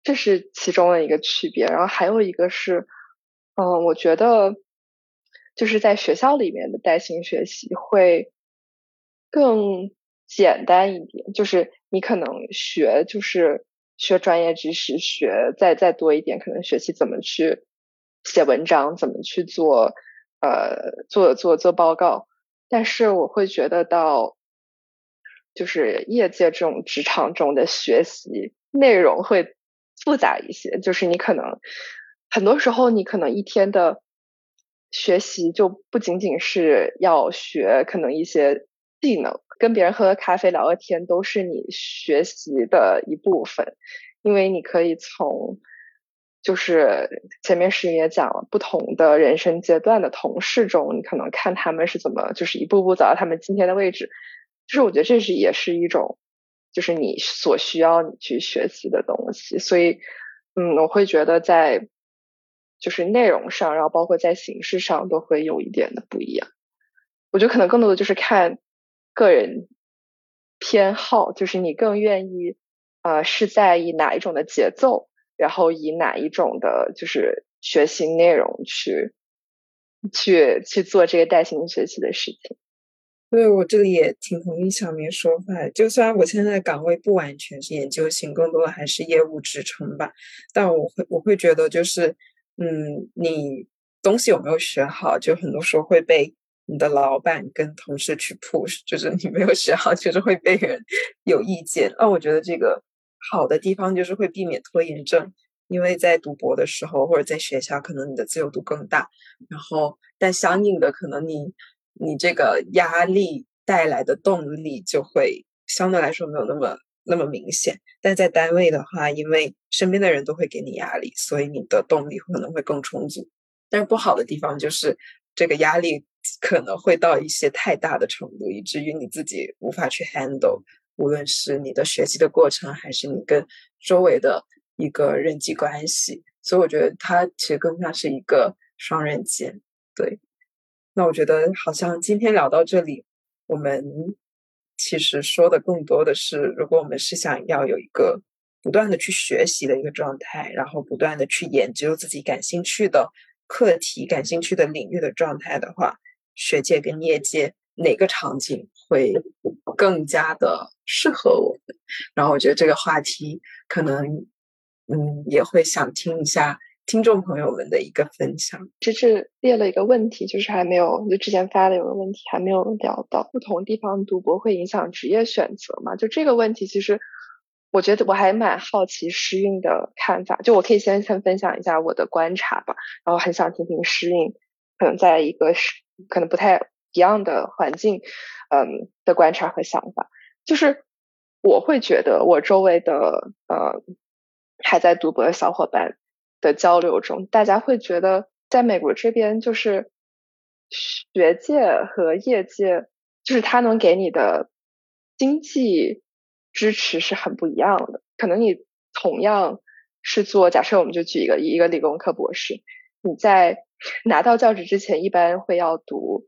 这是其中的一个区别。然后还有一个是，嗯，我觉得就是在学校里面的带薪学习会更简单一点，就是你可能学就是学专业知识，学再再多一点，可能学习怎么去写文章，怎么去做呃做做做报告。但是我会觉得到。就是业界这种职场中的学习内容会复杂一些，就是你可能很多时候你可能一天的学习就不仅仅是要学可能一些技能，跟别人喝个咖啡聊个天都是你学习的一部分。因为你可以从就是前面石云也讲了，不同的人生阶段的同事中，你可能看他们是怎么就是一步步走到他们今天的位置。就是我觉得这是也是一种，就是你所需要你去学习的东西。所以，嗯，我会觉得在就是内容上，然后包括在形式上都会有一点的不一样。我觉得可能更多的就是看个人偏好，就是你更愿意啊是在以哪一种的节奏，然后以哪一种的就是学习内容去去去做这个带薪学习的事情。对我这里也挺同意小明说法，就虽然我现在岗位不完全是研究型，更多的还是业务支撑吧，但我会我会觉得就是，嗯，你东西有没有学好，就很多时候会被。你的老板跟同事去 push，就是你没有学好，就是会被人有意见。那我觉得这个好的地方就是会避免拖延症，因为在读博的时候或者在学校，可能你的自由度更大。然后，但相应的，可能你你这个压力带来的动力就会相对来说没有那么那么明显。但在单位的话，因为身边的人都会给你压力，所以你的动力可能会更充足。但是不好的地方就是这个压力。可能会到一些太大的程度，以至于你自己无法去 handle，无论是你的学习的过程，还是你跟周围的一个人际关系。所以我觉得它其实更像是一个双刃剑。对，那我觉得好像今天聊到这里，我们其实说的更多的是，如果我们是想要有一个不断的去学习的一个状态，然后不断的去研究自己感兴趣的课题、感兴趣的领域的状态的话。学界跟业界哪个场景会更加的适合我们？然后我觉得这个话题可能，嗯，也会想听一下听众朋友们的一个分享。这是列了一个问题，就是还没有就之前发的有个问题还没有聊到，不同地方读博会影响职业选择吗？就这个问题，其实我觉得我还蛮好奇诗韵的看法。就我可以先先分享一下我的观察吧，然后很想听听诗韵可能在一个是。可能不太一样的环境，嗯的观察和想法，就是我会觉得我周围的呃还在读博的小伙伴的交流中，大家会觉得在美国这边就是学界和业界，就是他能给你的经济支持是很不一样的。可能你同样是做，假设我们就举一个一个理工科博士，你在。拿到教职之前，一般会要读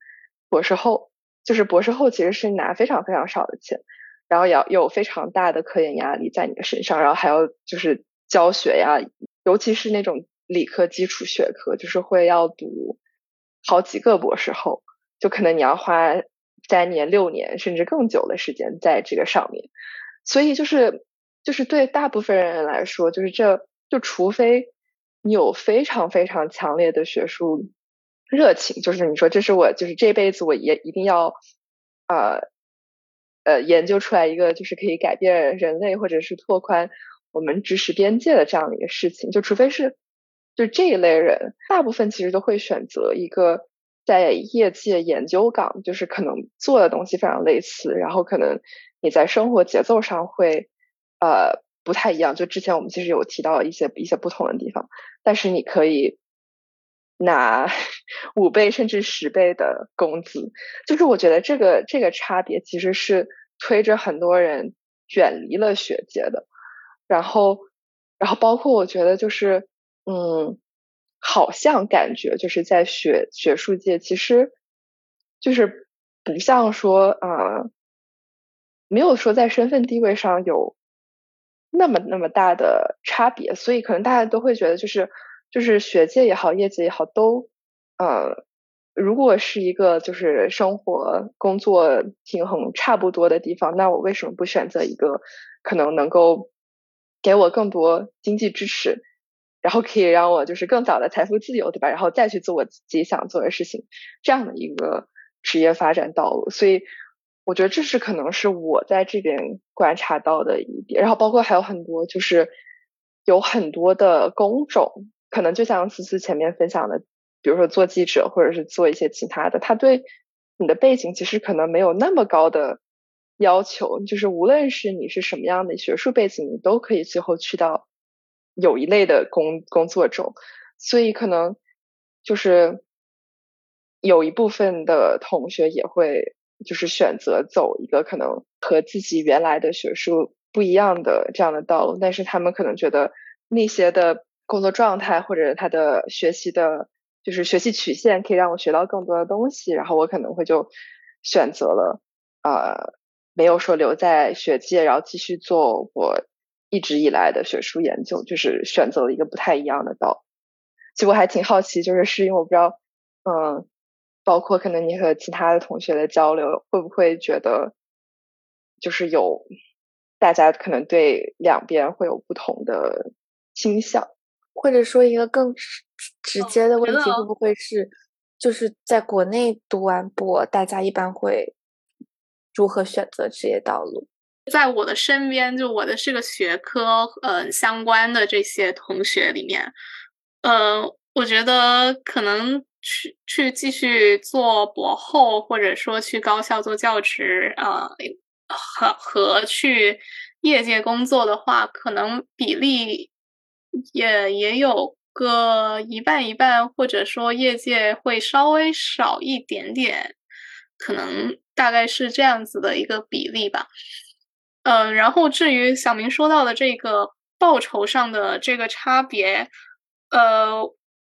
博士后，就是博士后其实是拿非常非常少的钱，然后要有非常大的科研压力在你的身上，然后还要就是教学呀，尤其是那种理科基础学科，就是会要读好几个博士后，就可能你要花三年、六年甚至更久的时间在这个上面，所以就是就是对大部分人来说，就是这就除非。你有非常非常强烈的学术热情，就是你说这是我就是这辈子我也一定要呃呃研究出来一个就是可以改变人类或者是拓宽我们知识边界的这样的一个事情，就除非是就这一类人，大部分其实都会选择一个在业界研究岗，就是可能做的东西非常类似，然后可能你在生活节奏上会呃。不太一样，就之前我们其实有提到一些一些不同的地方，但是你可以拿 五倍甚至十倍的工资，就是我觉得这个这个差别其实是推着很多人远离了学界的，然后然后包括我觉得就是嗯，好像感觉就是在学学术界，其实就是不像说啊，没有说在身份地位上有。那么那么大的差别，所以可能大家都会觉得，就是就是学界也好，业界也好，都呃，如果是一个就是生活工作平衡差不多的地方，那我为什么不选择一个可能能够给我更多经济支持，然后可以让我就是更早的财富自由，对吧？然后再去做我自己想做的事情，这样的一个职业发展道路，所以。我觉得这是可能是我在这边观察到的一点，然后包括还有很多，就是有很多的工种，可能就像思思前面分享的，比如说做记者或者是做一些其他的，他对你的背景其实可能没有那么高的要求，就是无论是你是什么样的学术背景，你都可以最后去到有一类的工工作中。所以可能就是有一部分的同学也会就是选择走一个可能和自己原来的学术不一样的这样的道路，但是他们可能觉得那些的工作状态或者他的学习的，就是学习曲线可以让我学到更多的东西，然后我可能会就选择了呃没有说留在学界，然后继续做我一直以来的学术研究，就是选择了一个不太一样的道。其实我还挺好奇，就是是因为我不知道，嗯，包括可能你和其他的同学的交流，会不会觉得就是有大家可能对两边会有不同的倾向，或者说一个更直直接的问题，会不会是就是在国内读完博，大家一般会如何选择职业道路？在我的身边，就我的这个学科，嗯，相关的这些同学里面。呃，我觉得可能去去继续做博后，或者说去高校做教职，呃，和和去业界工作的话，可能比例也也有个一半一半，或者说业界会稍微少一点点，可能大概是这样子的一个比例吧。嗯，然后至于小明说到的这个报酬上的这个差别。呃，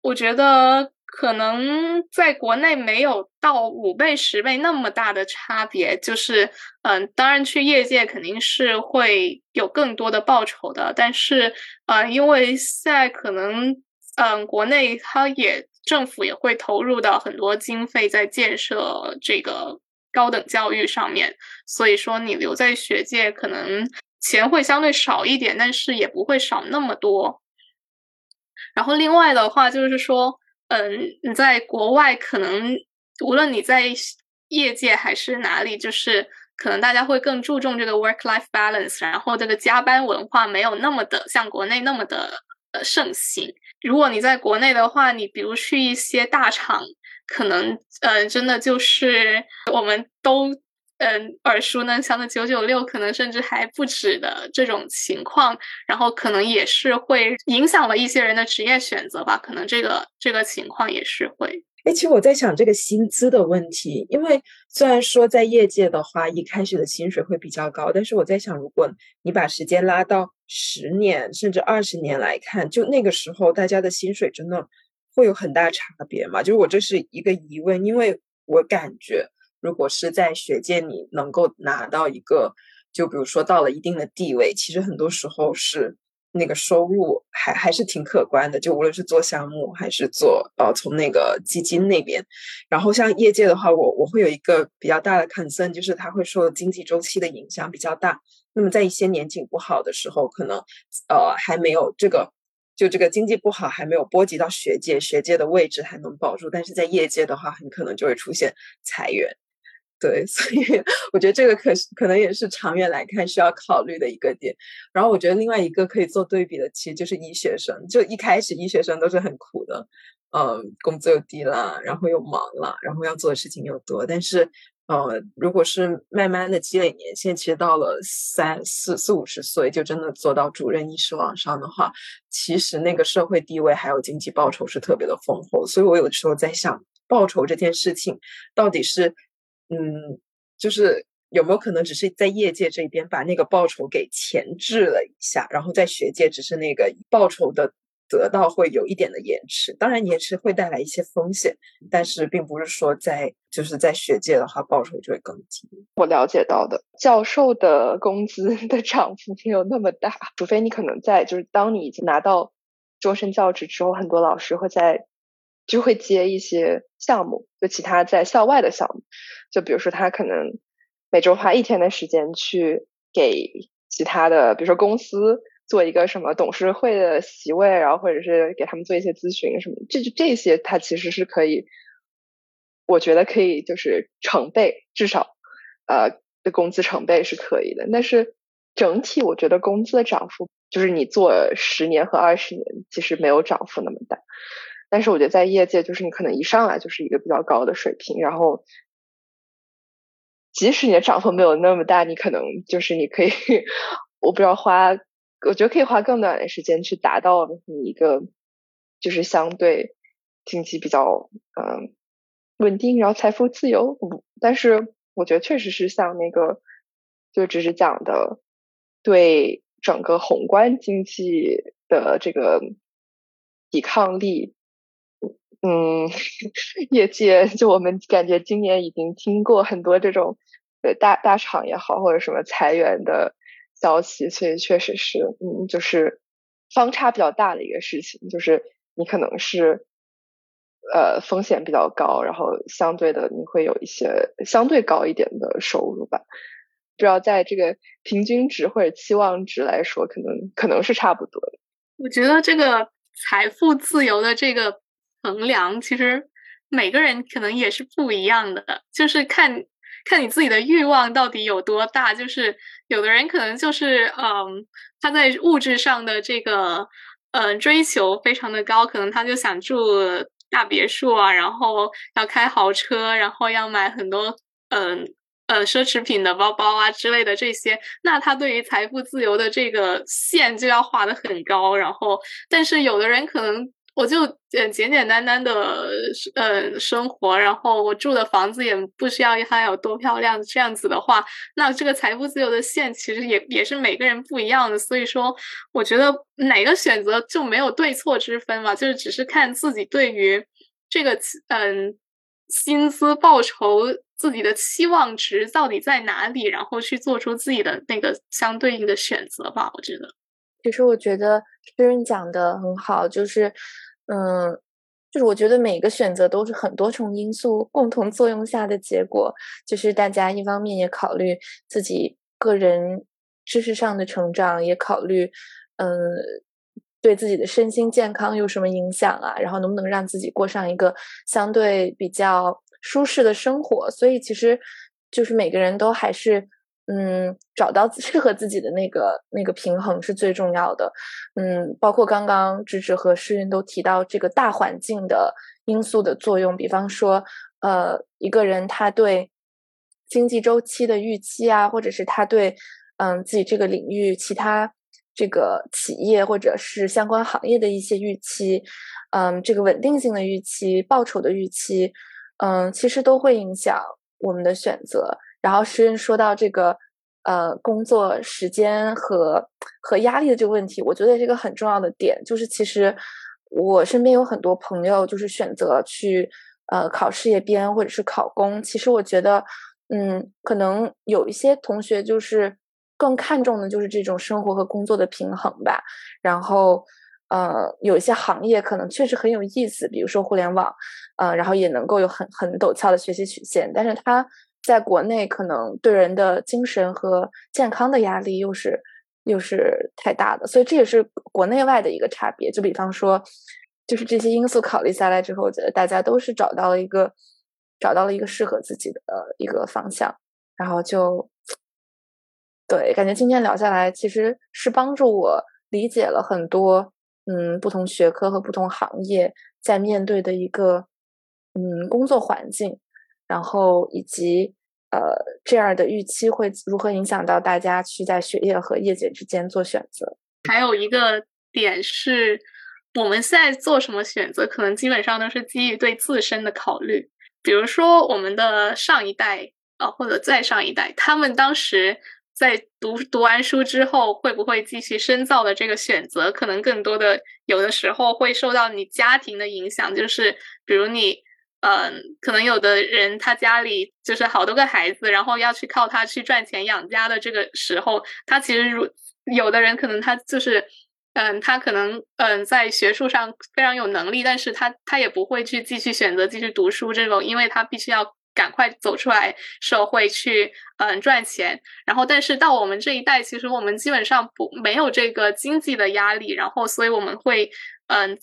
我觉得可能在国内没有到五倍、十倍那么大的差别，就是，嗯，当然去业界肯定是会有更多的报酬的，但是，呃，因为现在可能，嗯，国内它也政府也会投入到很多经费在建设这个高等教育上面，所以说你留在学界可能钱会相对少一点，但是也不会少那么多。然后另外的话就是说，嗯，你在国外可能无论你在业界还是哪里，就是可能大家会更注重这个 work-life balance，然后这个加班文化没有那么的像国内那么的呃盛行。如果你在国内的话，你比如去一些大厂，可能呃真的就是我们都。嗯，耳熟能详的九九六，可能甚至还不止的这种情况，然后可能也是会影响了一些人的职业选择吧。可能这个这个情况也是会。哎，其实我在想这个薪资的问题，因为虽然说在业界的话，一开始的薪水会比较高，但是我在想，如果你把时间拉到十年甚至二十年来看，就那个时候大家的薪水真的会有很大差别吗？就是我这是一个疑问，因为我感觉。如果是在学界，你能够拿到一个，就比如说到了一定的地位，其实很多时候是那个收入还还是挺可观的。就无论是做项目还是做呃从那个基金那边，然后像业界的话，我我会有一个比较大的 concern，就是它会受经济周期的影响比较大。那么在一些年景不好的时候，可能呃还没有这个。就这个经济不好，还没有波及到学界，学界的位置还能保住，但是在业界的话，很可能就会出现裁员。对，所以我觉得这个可可能也是长远来看需要考虑的一个点。然后我觉得另外一个可以做对比的，其实就是医学生。就一开始医学生都是很苦的，嗯，工资又低了，然后又忙了，然后要做的事情又多，但是。呃，如果是慢慢的积累年限，其实到了三四四五十岁，就真的做到主任医师往上的话，其实那个社会地位还有经济报酬是特别的丰厚。所以我有的时候在想，报酬这件事情到底是，嗯，就是有没有可能只是在业界这边把那个报酬给前置了一下，然后在学界只是那个报酬的。得到会有一点的延迟，当然延迟会带来一些风险，但是并不是说在就是在学界的话报酬就会更低。我了解到的教授的工资 的涨幅没有那么大，除非你可能在就是当你已经拿到终身教职之后，很多老师会在就会接一些项目，就其他在校外的项目，就比如说他可能每周花一天的时间去给其他的，比如说公司。做一个什么董事会的席位，然后或者是给他们做一些咨询什么，这就这些，他其实是可以，我觉得可以，就是成倍，至少呃的工资成倍是可以的。但是整体我觉得工资的涨幅，就是你做十年和二十年，其实没有涨幅那么大。但是我觉得在业界，就是你可能一上来就是一个比较高的水平，然后即使你的涨幅没有那么大，你可能就是你可以，我不知道花，我觉得可以花更短的时间去达到你一个就是相对经济比较嗯稳定，然后财富自由。但是我觉得确实是像那个就只是讲的对整个宏观经济的这个抵抗力。嗯，业界就我们感觉今年已经听过很多这种呃大大厂也好或者什么裁员的消息，所以确实是嗯就是方差比较大的一个事情，就是你可能是呃风险比较高，然后相对的你会有一些相对高一点的收入吧。不知道在这个平均值或者期望值来说，可能可能是差不多的。我觉得这个财富自由的这个。衡量其实每个人可能也是不一样的，就是看看你自己的欲望到底有多大。就是有的人可能就是嗯，他在物质上的这个嗯追求非常的高，可能他就想住大别墅啊，然后要开豪车，然后要买很多嗯呃奢侈品的包包啊之类的这些。那他对于财富自由的这个线就要画的很高。然后，但是有的人可能。我就简简简单单的呃生活，然后我住的房子也不需要它有多漂亮。这样子的话，那这个财富自由的线其实也也是每个人不一样的。所以说，我觉得哪个选择就没有对错之分嘛，就是只是看自己对于这个嗯薪资报酬自己的期望值到底在哪里，然后去做出自己的那个相对应的选择吧。我觉得，其实我觉得诗人讲的很好，就是。嗯，就是我觉得每个选择都是很多重因素共同作用下的结果。就是大家一方面也考虑自己个人知识上的成长，也考虑嗯对自己的身心健康有什么影响啊，然后能不能让自己过上一个相对比较舒适的生活。所以其实就是每个人都还是。嗯，找到 适合自己的那个那个平衡是最重要的。嗯，包括刚刚芝芝和诗韵都提到这个大环境的因素的作用，比方说，呃，一个人他对经济周期的预期啊，或者是他对嗯自己这个领域其他这个企业或者是相关行业的一些预期，嗯，这个稳定性的预期、报酬的预期，嗯，其实都会影响我们的选择。然后诗人说到这个，呃，工作时间和和压力的这个问题，我觉得这个很重要的点就是，其实我身边有很多朋友就是选择去呃考事业编或者是考公。其实我觉得，嗯，可能有一些同学就是更看重的就是这种生活和工作的平衡吧。然后，呃，有一些行业可能确实很有意思，比如说互联网，呃，然后也能够有很很陡峭的学习曲线，但是它。在国内，可能对人的精神和健康的压力又是又是太大的，所以这也是国内外的一个差别。就比方说，就是这些因素考虑下来之后，我觉得大家都是找到了一个找到了一个适合自己的一个方向，然后就对，感觉今天聊下来，其实是帮助我理解了很多嗯不同学科和不同行业在面对的一个嗯工作环境。然后以及呃这样的预期会如何影响到大家去在学业和业界之间做选择？还有一个点是，我们现在做什么选择，可能基本上都是基于对自身的考虑。比如说我们的上一代啊，或者再上一代，他们当时在读读完书之后，会不会继续深造的这个选择，可能更多的有的时候会受到你家庭的影响，就是比如你。嗯，可能有的人他家里就是好多个孩子，然后要去靠他去赚钱养家的这个时候，他其实如有的人可能他就是，嗯，他可能嗯在学术上非常有能力，但是他他也不会去继续选择继续读书这种，因为他必须要赶快走出来社会去嗯赚钱。然后，但是到我们这一代，其实我们基本上不没有这个经济的压力，然后所以我们会嗯。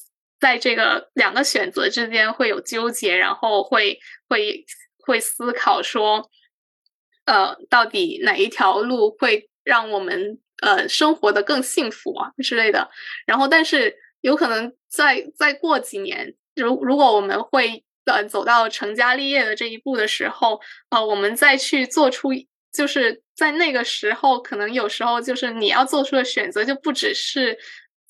在这个两个选择之间会有纠结，然后会会会思考说，呃，到底哪一条路会让我们呃生活的更幸福啊之类的。然后，但是有可能再再过几年，如如果我们会呃走到成家立业的这一步的时候，呃，我们再去做出，就是在那个时候，可能有时候就是你要做出的选择，就不只是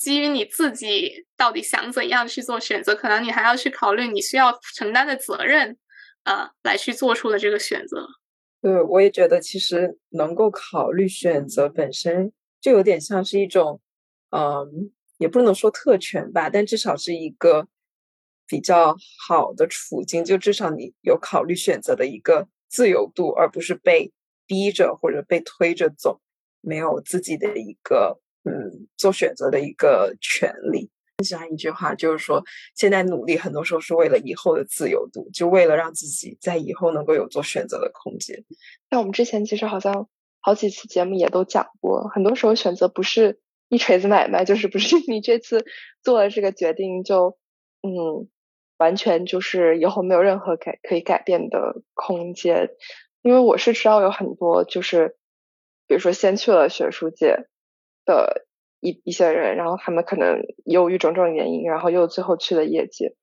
基于你自己到底想怎样去做选择，可能你还要去考虑你需要承担的责任，呃，来去做出的这个选择。对，我也觉得其实能够考虑选择本身就有点像是一种，嗯，也不能说特权吧，但至少是一个。比较好的处境，就至少你有考虑选择的一个自由度，而不是被逼着或者被推着走，没有自己的一个嗯做选择的一个权利。很喜欢一句话，就是说现在努力很多时候是为了以后的自由度，就为了让自己在以后能够有做选择的空间。那我们之前其实好像好几次节目也都讲过，很多时候选择不是一锤子买卖，就是不是 你这次做了这个决定就嗯。完全就是以后没有任何改可以改变的空间，因为我是知道有很多就是，比如说先去了学术界的一一些人，然后他们可能由于种种原因，然后又最后去了业界，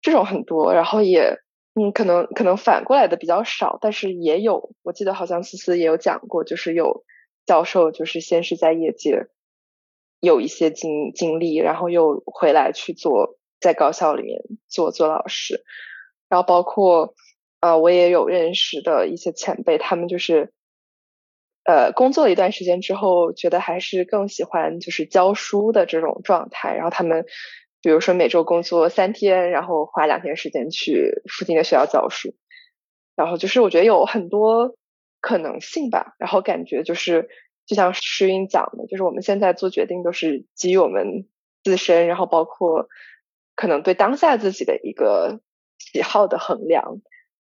这种很多，然后也嗯可能可能反过来的比较少，但是也有，我记得好像思思也有讲过，就是有教授就是先是在业界有一些经经历，然后又回来去做。在高校里面做做老师，然后包括呃，我也有认识的一些前辈，他们就是呃，工作了一段时间之后，觉得还是更喜欢就是教书的这种状态。然后他们比如说每周工作三天，然后花两天时间去附近的学校教书。然后就是我觉得有很多可能性吧。然后感觉就是就像诗韵讲的，就是我们现在做决定都是基于我们自身，然后包括。可能对当下自己的一个喜好的衡量，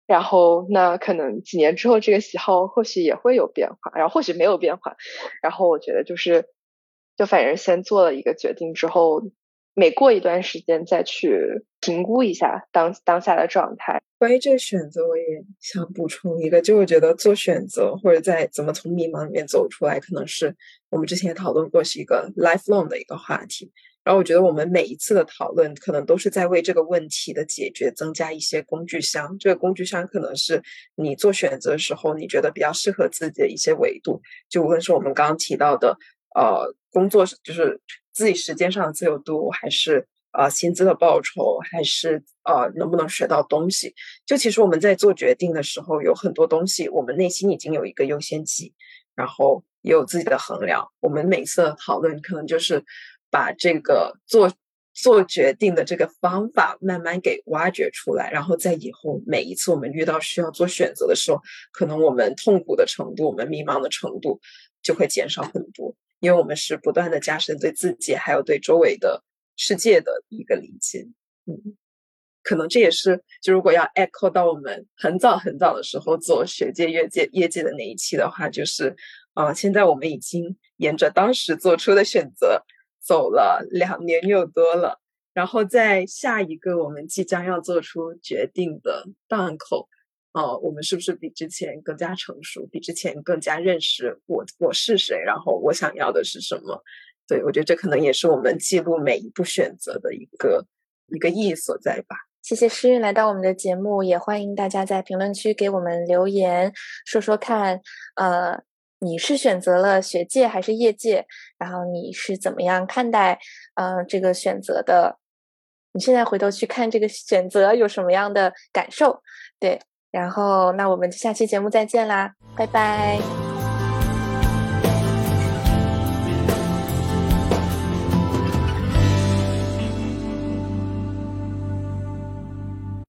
然后那可能几年之后这个喜好或许也会有变化，然后或许没有变化，然后我觉得就是，就反正先做了一个决定之后，每过一段时间再去评估一下当当下的状态。关于这个选择，我也想补充一个，就我觉得做选择或者在怎么从迷茫里面走出来，可能是我们之前也讨论过，是一个 lifelong 的一个话题。然后我觉得我们每一次的讨论，可能都是在为这个问题的解决增加一些工具箱。这个工具箱可能是你做选择的时候，你觉得比较适合自己的一些维度。就无论是我们刚刚提到的，呃，工作就是自己时间上的自由度，还是呃薪资的报酬，还是呃能不能学到东西。就其实我们在做决定的时候，有很多东西，我们内心已经有一个优先级，然后也有自己的衡量。我们每次讨论可能就是。把这个做做决定的这个方法慢慢给挖掘出来，然后在以后每一次我们遇到需要做选择的时候，可能我们痛苦的程度、我们迷茫的程度就会减少很多，因为我们是不断的加深对自己还有对周围的世界的一个理解。嗯，可能这也是就如果要 echo 到我们很早很早的时候做学界、业界、业界的那一期的话，就是啊，现在我们已经沿着当时做出的选择。走了两年又多了，然后在下一个我们即将要做出决定的档口，哦，我们是不是比之前更加成熟，比之前更加认识我我是谁，然后我想要的是什么？对我觉得这可能也是我们记录每一步选择的一个一个意义所在吧。谢谢诗韵来到我们的节目，也欢迎大家在评论区给我们留言，说说看，呃。你是选择了学界还是业界？然后你是怎么样看待呃这个选择的？你现在回头去看这个选择有什么样的感受？对，然后那我们下期节目再见啦，拜拜。